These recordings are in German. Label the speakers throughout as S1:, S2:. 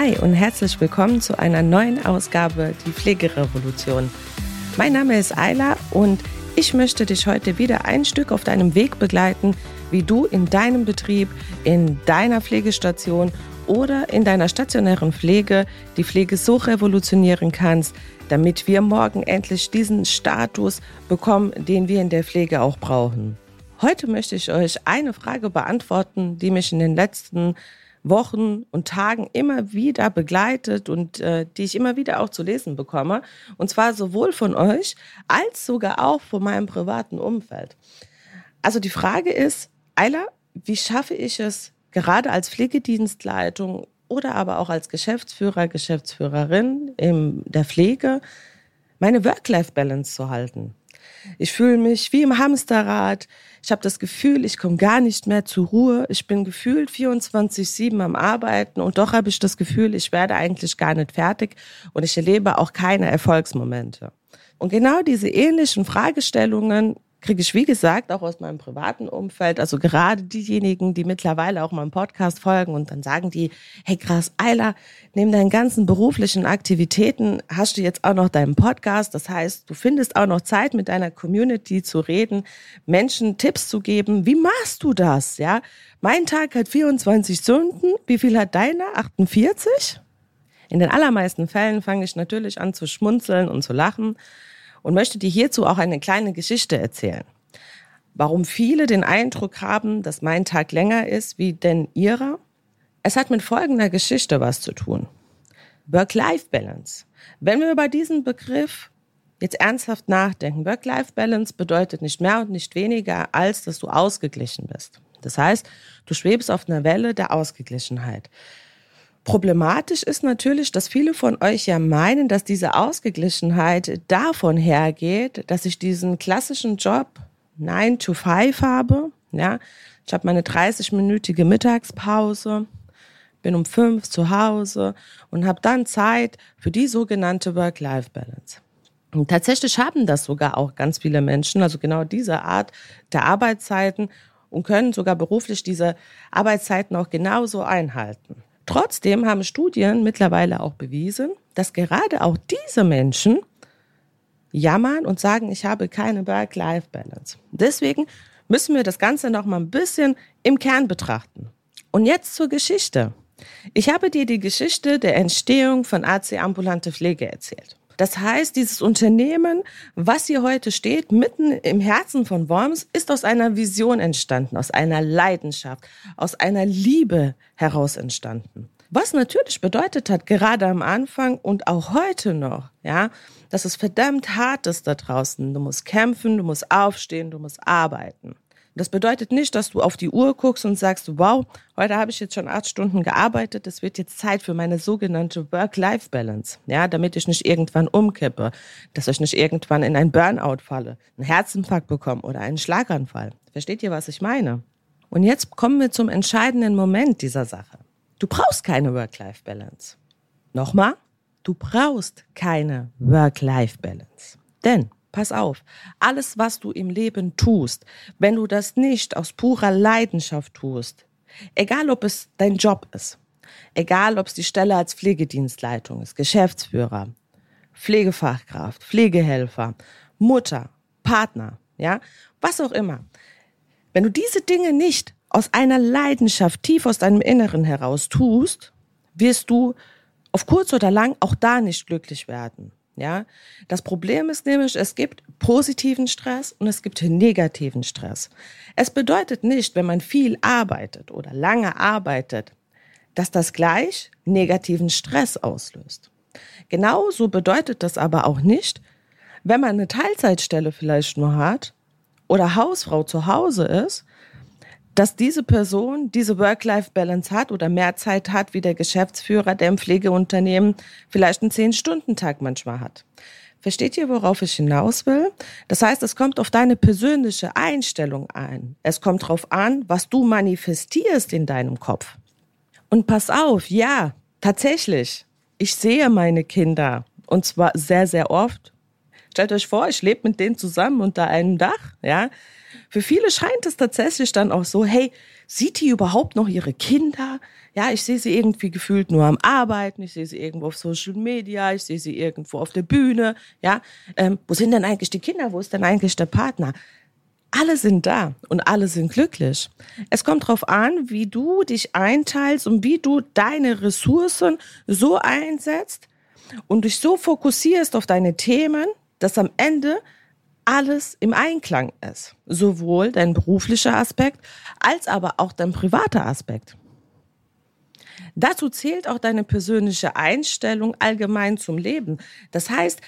S1: Hi und herzlich willkommen zu einer neuen Ausgabe Die Pflegerevolution. Mein Name ist Ayla und ich möchte dich heute wieder ein Stück auf deinem Weg begleiten, wie du in deinem Betrieb, in deiner Pflegestation oder in deiner stationären Pflege die Pflege so revolutionieren kannst, damit wir morgen endlich diesen Status bekommen, den wir in der Pflege auch brauchen. Heute möchte ich euch eine Frage beantworten, die mich in den letzten Wochen und Tagen immer wieder begleitet und äh, die ich immer wieder auch zu lesen bekomme. Und zwar sowohl von euch als sogar auch von meinem privaten Umfeld. Also die Frage ist, Ayla, wie schaffe ich es gerade als Pflegedienstleitung oder aber auch als Geschäftsführer, Geschäftsführerin in der Pflege, meine Work-Life-Balance zu halten? Ich fühle mich wie im Hamsterrad. Ich habe das Gefühl, ich komme gar nicht mehr zur Ruhe. Ich bin gefühlt 24-7 am Arbeiten und doch habe ich das Gefühl, ich werde eigentlich gar nicht fertig und ich erlebe auch keine Erfolgsmomente. Und genau diese ähnlichen Fragestellungen kriege ich, wie gesagt, auch aus meinem privaten Umfeld, also gerade diejenigen, die mittlerweile auch meinem Podcast folgen und dann sagen die, hey krass, Eiler, neben deinen ganzen beruflichen Aktivitäten hast du jetzt auch noch deinen Podcast. Das heißt, du findest auch noch Zeit, mit deiner Community zu reden, Menschen Tipps zu geben. Wie machst du das? Ja, mein Tag hat 24 Stunden. Wie viel hat deiner? 48? In den allermeisten Fällen fange ich natürlich an zu schmunzeln und zu lachen und möchte dir hierzu auch eine kleine Geschichte erzählen. Warum viele den Eindruck haben, dass mein Tag länger ist wie denn ihrer? Es hat mit folgender Geschichte was zu tun. Work-Life-Balance. Wenn wir über diesen Begriff jetzt ernsthaft nachdenken, Work-Life-Balance bedeutet nicht mehr und nicht weniger, als dass du ausgeglichen bist. Das heißt, du schwebst auf einer Welle der Ausgeglichenheit. Problematisch ist natürlich, dass viele von euch ja meinen, dass diese Ausgeglichenheit davon hergeht, dass ich diesen klassischen Job 9 to 5 habe. Ja, ich habe meine 30-minütige Mittagspause, bin um fünf zu Hause und habe dann Zeit für die sogenannte Work-Life-Balance. Und tatsächlich haben das sogar auch ganz viele Menschen, also genau diese Art der Arbeitszeiten und können sogar beruflich diese Arbeitszeiten auch genauso einhalten. Trotzdem haben Studien mittlerweile auch bewiesen, dass gerade auch diese Menschen jammern und sagen, ich habe keine Work-Life-Balance. Deswegen müssen wir das Ganze noch mal ein bisschen im Kern betrachten. Und jetzt zur Geschichte. Ich habe dir die Geschichte der Entstehung von AC Ambulante Pflege erzählt. Das heißt, dieses Unternehmen, was hier heute steht, mitten im Herzen von Worms, ist aus einer Vision entstanden, aus einer Leidenschaft, aus einer Liebe heraus entstanden. Was natürlich bedeutet hat, gerade am Anfang und auch heute noch, ja, dass es verdammt hart ist da draußen. Du musst kämpfen, du musst aufstehen, du musst arbeiten. Das bedeutet nicht, dass du auf die Uhr guckst und sagst, wow, heute habe ich jetzt schon acht Stunden gearbeitet, es wird jetzt Zeit für meine sogenannte Work-Life-Balance, ja, damit ich nicht irgendwann umkippe, dass ich nicht irgendwann in ein Burnout falle, einen Herzinfarkt bekomme oder einen Schlaganfall. Versteht ihr, was ich meine? Und jetzt kommen wir zum entscheidenden Moment dieser Sache. Du brauchst keine Work-Life-Balance. Nochmal, du brauchst keine Work-Life-Balance. Denn Pass auf, alles, was du im Leben tust, wenn du das nicht aus purer Leidenschaft tust, egal ob es dein Job ist, egal ob es die Stelle als Pflegedienstleitung ist, Geschäftsführer, Pflegefachkraft, Pflegehelfer, Mutter, Partner, ja, was auch immer. Wenn du diese Dinge nicht aus einer Leidenschaft tief aus deinem Inneren heraus tust, wirst du auf kurz oder lang auch da nicht glücklich werden. Ja, das Problem ist nämlich, es gibt positiven Stress und es gibt negativen Stress. Es bedeutet nicht, wenn man viel arbeitet oder lange arbeitet, dass das gleich negativen Stress auslöst. Genauso bedeutet das aber auch nicht, wenn man eine Teilzeitstelle vielleicht nur hat oder Hausfrau zu Hause ist, dass diese Person diese Work-Life-Balance hat oder mehr Zeit hat wie der Geschäftsführer, der im Pflegeunternehmen vielleicht einen Zehn-Stunden-Tag manchmal hat. Versteht ihr, worauf ich hinaus will? Das heißt, es kommt auf deine persönliche Einstellung ein. Es kommt darauf an, was du manifestierst in deinem Kopf. Und pass auf, ja, tatsächlich, ich sehe meine Kinder und zwar sehr, sehr oft Stellt euch vor, ich lebe mit denen zusammen unter einem Dach, ja. Für viele scheint es tatsächlich dann auch so, hey, sieht die überhaupt noch ihre Kinder? Ja, ich sehe sie irgendwie gefühlt nur am Arbeiten, ich sehe sie irgendwo auf Social Media, ich sehe sie irgendwo auf der Bühne, ja. Ähm, wo sind denn eigentlich die Kinder? Wo ist denn eigentlich der Partner? Alle sind da und alle sind glücklich. Es kommt darauf an, wie du dich einteilst und wie du deine Ressourcen so einsetzt und dich so fokussierst auf deine Themen, dass am Ende alles im Einklang ist. Sowohl dein beruflicher Aspekt als aber auch dein privater Aspekt. Dazu zählt auch deine persönliche Einstellung allgemein zum Leben. Das heißt,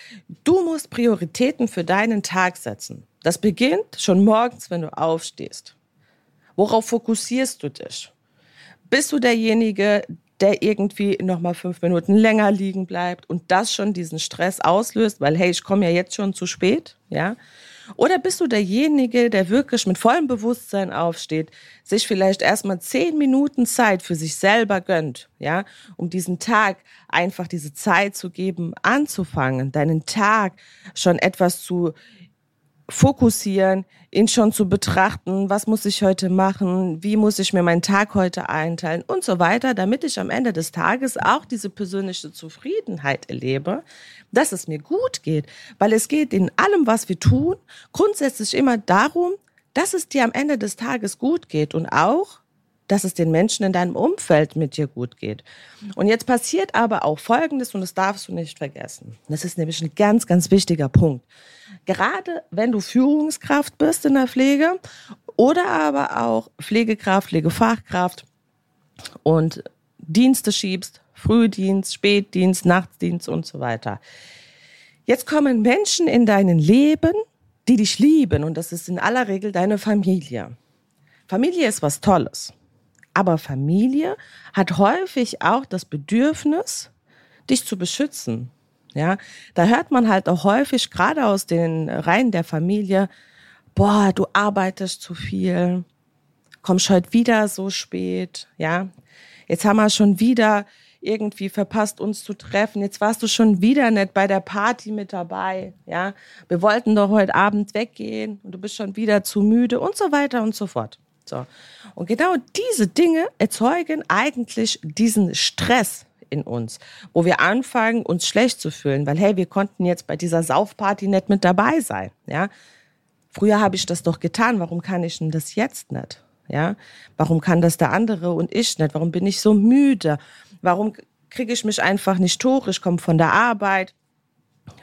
S1: du musst Prioritäten für deinen Tag setzen. Das beginnt schon morgens, wenn du aufstehst. Worauf fokussierst du dich? Bist du derjenige, der irgendwie noch mal fünf Minuten länger liegen bleibt und das schon diesen Stress auslöst, weil hey, ich komme ja jetzt schon zu spät, ja? Oder bist du derjenige, der wirklich mit vollem Bewusstsein aufsteht, sich vielleicht erstmal zehn Minuten Zeit für sich selber gönnt, ja, um diesen Tag einfach diese Zeit zu geben, anzufangen, deinen Tag schon etwas zu fokussieren, ihn schon zu betrachten, was muss ich heute machen, wie muss ich mir meinen Tag heute einteilen und so weiter, damit ich am Ende des Tages auch diese persönliche Zufriedenheit erlebe, dass es mir gut geht, weil es geht in allem, was wir tun, grundsätzlich immer darum, dass es dir am Ende des Tages gut geht und auch, dass es den Menschen in deinem Umfeld mit dir gut geht. Und jetzt passiert aber auch Folgendes und das darfst du nicht vergessen. Das ist nämlich ein ganz, ganz wichtiger Punkt. Gerade wenn du Führungskraft bist in der Pflege oder aber auch Pflegekraft, Pflegefachkraft und Dienste schiebst, Frühdienst, Spätdienst, Nachtdienst und so weiter. Jetzt kommen Menschen in dein Leben, die dich lieben und das ist in aller Regel deine Familie. Familie ist was Tolles. Aber Familie hat häufig auch das Bedürfnis, dich zu beschützen. Ja, da hört man halt auch häufig, gerade aus den Reihen der Familie, boah, du arbeitest zu viel, kommst heute wieder so spät, ja. Jetzt haben wir schon wieder irgendwie verpasst, uns zu treffen. Jetzt warst du schon wieder nicht bei der Party mit dabei, ja. Wir wollten doch heute Abend weggehen und du bist schon wieder zu müde und so weiter und so fort. So. Und genau diese Dinge erzeugen eigentlich diesen Stress in uns, wo wir anfangen, uns schlecht zu fühlen, weil hey, wir konnten jetzt bei dieser Saufparty nicht mit dabei sein, ja. Früher habe ich das doch getan, warum kann ich denn das jetzt nicht? Ja? Warum kann das der andere und ich nicht? Warum bin ich so müde? Warum kriege ich mich einfach nicht hoch? Ich komme von der Arbeit,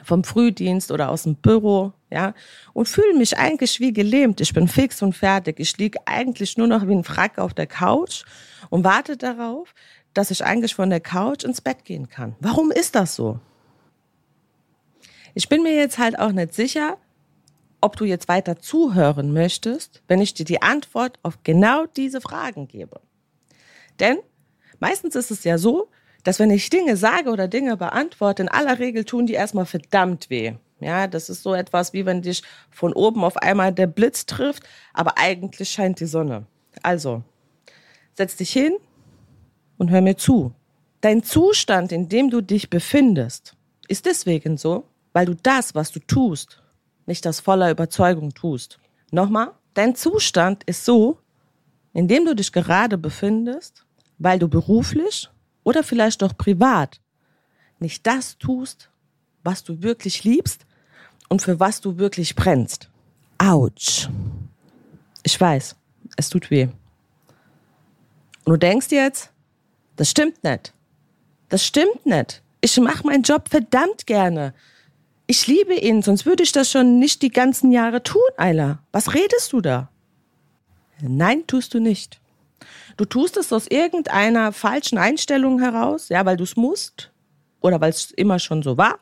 S1: vom Frühdienst oder aus dem Büro, ja, und fühle mich eigentlich wie gelähmt. Ich bin fix und fertig. Ich liege eigentlich nur noch wie ein Frack auf der Couch und warte darauf, dass ich eigentlich von der Couch ins Bett gehen kann. Warum ist das so? Ich bin mir jetzt halt auch nicht sicher, ob du jetzt weiter zuhören möchtest, wenn ich dir die Antwort auf genau diese Fragen gebe. Denn meistens ist es ja so, dass wenn ich Dinge sage oder Dinge beantworte, in aller Regel tun die erstmal verdammt weh. Ja, das ist so etwas, wie wenn dich von oben auf einmal der Blitz trifft, aber eigentlich scheint die Sonne. Also, setz dich hin und hör mir zu. Dein Zustand, in dem du dich befindest, ist deswegen so, weil du das, was du tust, nicht aus voller Überzeugung tust. Nochmal, dein Zustand ist so, in dem du dich gerade befindest, weil du beruflich oder vielleicht auch privat nicht das tust, was du wirklich liebst und für was du wirklich brennst. Autsch. Ich weiß, es tut weh. Und du denkst jetzt, das stimmt nicht. Das stimmt nicht. Ich mache meinen Job verdammt gerne. Ich liebe ihn, sonst würde ich das schon nicht die ganzen Jahre tun, Ayla. Was redest du da? Nein, tust du nicht. Du tust es aus irgendeiner falschen Einstellung heraus, ja, weil du es musst oder weil es immer schon so war,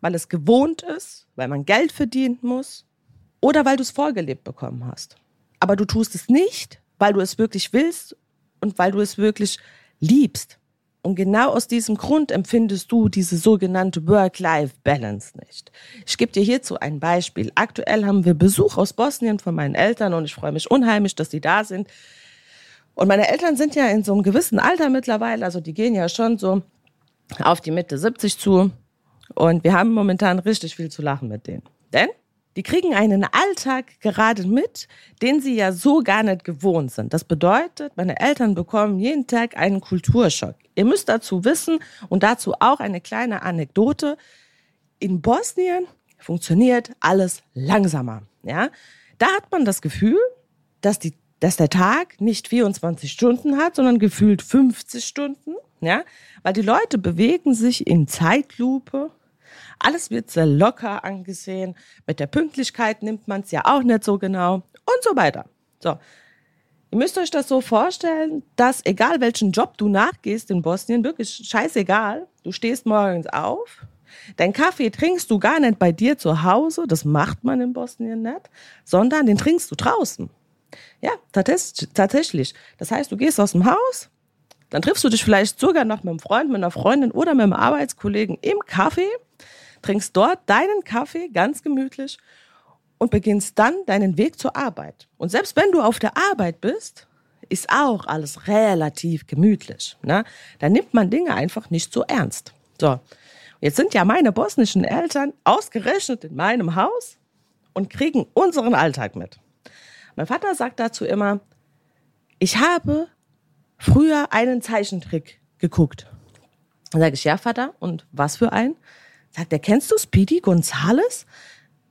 S1: weil es gewohnt ist, weil man Geld verdienen muss oder weil du es vorgelebt bekommen hast. Aber du tust es nicht, weil du es wirklich willst und weil du es wirklich liebst. Und genau aus diesem Grund empfindest du diese sogenannte Work-Life-Balance nicht. Ich gebe dir hierzu ein Beispiel. Aktuell haben wir Besuch aus Bosnien von meinen Eltern und ich freue mich unheimlich, dass sie da sind. Und meine Eltern sind ja in so einem gewissen Alter mittlerweile, also die gehen ja schon so auf die Mitte 70 zu. Und wir haben momentan richtig viel zu lachen mit denen. Denn die kriegen einen Alltag gerade mit, den sie ja so gar nicht gewohnt sind. Das bedeutet, meine Eltern bekommen jeden Tag einen Kulturschock. Ihr müsst dazu wissen und dazu auch eine kleine Anekdote. In Bosnien funktioniert alles langsamer. Ja, da hat man das Gefühl, dass die dass der Tag nicht 24 Stunden hat, sondern gefühlt 50 Stunden, ja, weil die Leute bewegen sich in Zeitlupe alles wird sehr locker angesehen. Mit der Pünktlichkeit nimmt man es ja auch nicht so genau und so weiter. So. Ihr müsst euch das so vorstellen, dass egal welchen Job du nachgehst in Bosnien, wirklich scheißegal, du stehst morgens auf, dein Kaffee trinkst du gar nicht bei dir zu Hause, das macht man in Bosnien nicht, sondern den trinkst du draußen. Ja, tatsächlich. Das heißt, du gehst aus dem Haus, dann triffst du dich vielleicht sogar noch mit einem Freund, mit einer Freundin oder mit einem Arbeitskollegen im Kaffee trinkst dort deinen Kaffee ganz gemütlich und beginnst dann deinen Weg zur Arbeit. Und selbst wenn du auf der Arbeit bist, ist auch alles relativ gemütlich. Ne? Da nimmt man Dinge einfach nicht so ernst. So, jetzt sind ja meine bosnischen Eltern ausgerechnet in meinem Haus und kriegen unseren Alltag mit. Mein Vater sagt dazu immer, ich habe früher einen Zeichentrick geguckt. Dann sage ich, ja, Vater, und was für ein? Sagt er, kennst du Speedy Gonzales?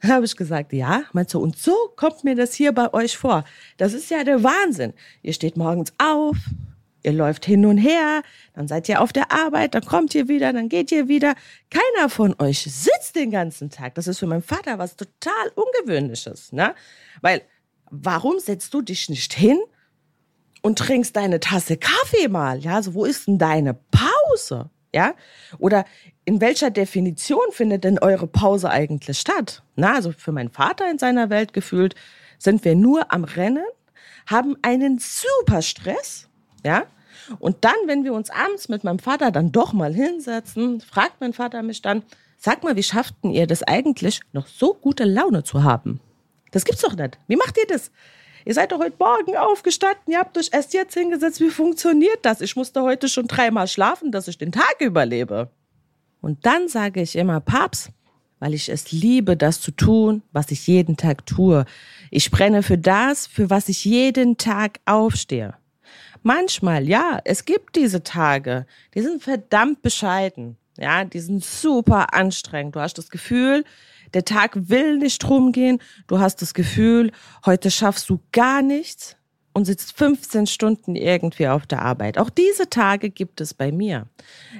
S1: Habe ich gesagt, ja. Meinst du, und so kommt mir das hier bei euch vor. Das ist ja der Wahnsinn. Ihr steht morgens auf, ihr läuft hin und her, dann seid ihr auf der Arbeit, dann kommt ihr wieder, dann geht ihr wieder. Keiner von euch sitzt den ganzen Tag. Das ist für meinen Vater was total Ungewöhnliches, ne? Weil, warum setzt du dich nicht hin und trinkst deine Tasse Kaffee mal? Ja, so, wo ist denn deine Pause? Ja? Oder in welcher Definition findet denn eure Pause eigentlich statt? Na, also für meinen Vater in seiner Welt gefühlt sind wir nur am Rennen, haben einen super Stress, ja? Und dann, wenn wir uns abends mit meinem Vater dann doch mal hinsetzen, fragt mein Vater mich dann, sag mal, wie schafften ihr das eigentlich, noch so gute Laune zu haben? Das gibt's doch nicht. Wie macht ihr das? Ihr seid doch heute Morgen aufgestanden, ihr habt euch erst jetzt hingesetzt. Wie funktioniert das? Ich musste heute schon dreimal schlafen, dass ich den Tag überlebe. Und dann sage ich immer, Paps, weil ich es liebe, das zu tun, was ich jeden Tag tue. Ich brenne für das, für was ich jeden Tag aufstehe. Manchmal, ja, es gibt diese Tage, die sind verdammt bescheiden. Ja, die sind super anstrengend. Du hast das Gefühl, der Tag will nicht rumgehen. Du hast das Gefühl, heute schaffst du gar nichts und sitzt 15 Stunden irgendwie auf der Arbeit. Auch diese Tage gibt es bei mir.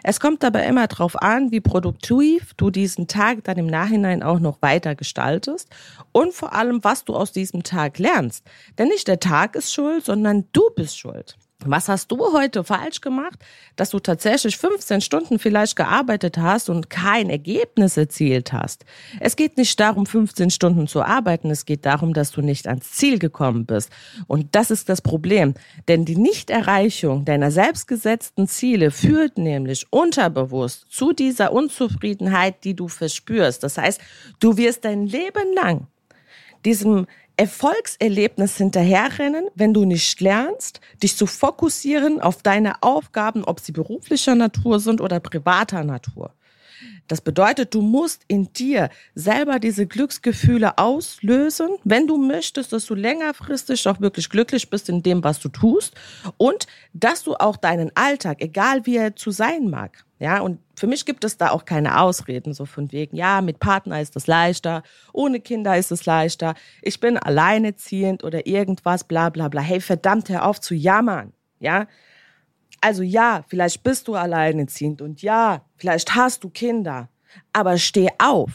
S1: Es kommt aber immer darauf an, wie produktiv du diesen Tag dann im Nachhinein auch noch weiter gestaltest und vor allem, was du aus diesem Tag lernst. Denn nicht der Tag ist schuld, sondern du bist schuld. Was hast du heute falsch gemacht, dass du tatsächlich 15 Stunden vielleicht gearbeitet hast und kein Ergebnis erzielt hast? Es geht nicht darum, 15 Stunden zu arbeiten, es geht darum, dass du nicht ans Ziel gekommen bist. Und das ist das Problem. Denn die Nichterreichung deiner selbstgesetzten Ziele führt nämlich unterbewusst zu dieser Unzufriedenheit, die du verspürst. Das heißt, du wirst dein Leben lang diesem Erfolgserlebnis hinterherrennen, wenn du nicht lernst, dich zu fokussieren auf deine Aufgaben, ob sie beruflicher Natur sind oder privater Natur. Das bedeutet, du musst in dir selber diese Glücksgefühle auslösen, wenn du möchtest, dass du längerfristig auch wirklich glücklich bist in dem, was du tust und dass du auch deinen Alltag, egal wie er zu sein mag, ja, und für mich gibt es da auch keine Ausreden, so von wegen, ja, mit Partner ist es leichter, ohne Kinder ist es leichter, ich bin alleineziehend oder irgendwas, bla bla bla. Hey, verdammt, hör auf zu jammern, ja. Also ja, vielleicht bist du alleineziehend und ja, vielleicht hast du Kinder, aber steh auf.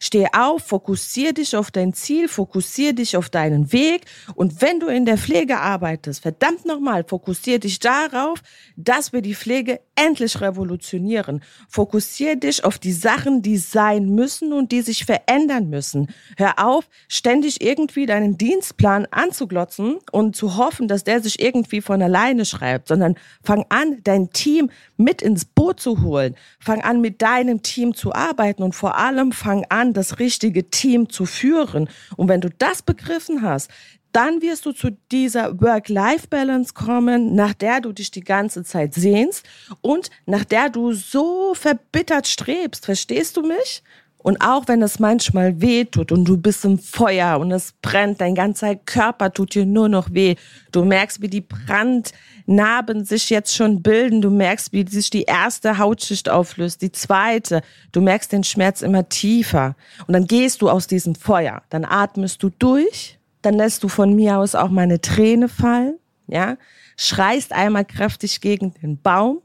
S1: Steh auf, fokussier dich auf dein Ziel, fokussier dich auf deinen Weg. Und wenn du in der Pflege arbeitest, verdammt nochmal, fokussier dich darauf, dass wir die Pflege endlich revolutionieren. Fokussier dich auf die Sachen, die sein müssen und die sich verändern müssen. Hör auf, ständig irgendwie deinen Dienstplan anzuglotzen und zu hoffen, dass der sich irgendwie von alleine schreibt, sondern fang an, dein Team mit ins Boot zu holen. Fang an, mit deinem Team zu arbeiten und vor allem fang an, das richtige Team zu führen. Und wenn du das begriffen hast, dann wirst du zu dieser Work-Life-Balance kommen, nach der du dich die ganze Zeit sehnst und nach der du so verbittert strebst. Verstehst du mich? Und auch wenn es manchmal weh tut und du bist im Feuer und es brennt, dein ganzer Körper tut dir nur noch weh. Du merkst, wie die Brandnarben sich jetzt schon bilden. Du merkst, wie sich die erste Hautschicht auflöst, die zweite. Du merkst den Schmerz immer tiefer. Und dann gehst du aus diesem Feuer. Dann atmest du durch. Dann lässt du von mir aus auch meine Träne fallen. Ja, schreist einmal kräftig gegen den Baum,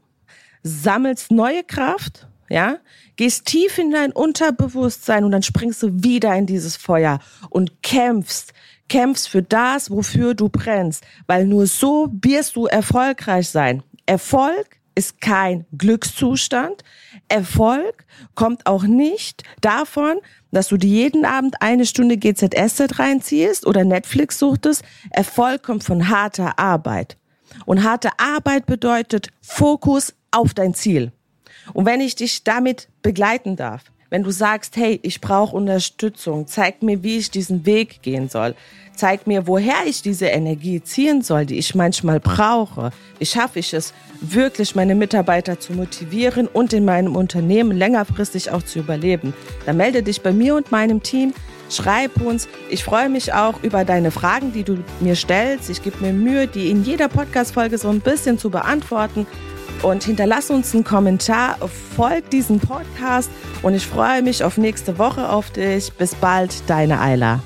S1: sammelst neue Kraft ja, gehst tief in dein Unterbewusstsein und dann springst du wieder in dieses Feuer und kämpfst, kämpfst für das, wofür du brennst, weil nur so wirst du erfolgreich sein. Erfolg ist kein Glückszustand. Erfolg kommt auch nicht davon, dass du dir jeden Abend eine Stunde GZSZ reinziehst oder Netflix suchtest. Erfolg kommt von harter Arbeit. Und harte Arbeit bedeutet Fokus auf dein Ziel. Und wenn ich dich damit begleiten darf, wenn du sagst, hey, ich brauche Unterstützung, zeig mir, wie ich diesen Weg gehen soll, zeig mir, woher ich diese Energie ziehen soll, die ich manchmal brauche, wie schaffe ich es, wirklich meine Mitarbeiter zu motivieren und in meinem Unternehmen längerfristig auch zu überleben, dann melde dich bei mir und meinem Team. Schreib uns. Ich freue mich auch über deine Fragen, die du mir stellst. Ich gebe mir Mühe, die in jeder Podcast-Folge so ein bisschen zu beantworten und hinterlass uns einen Kommentar, folg diesem Podcast und ich freue mich auf nächste Woche auf dich. Bis bald, deine Ayla.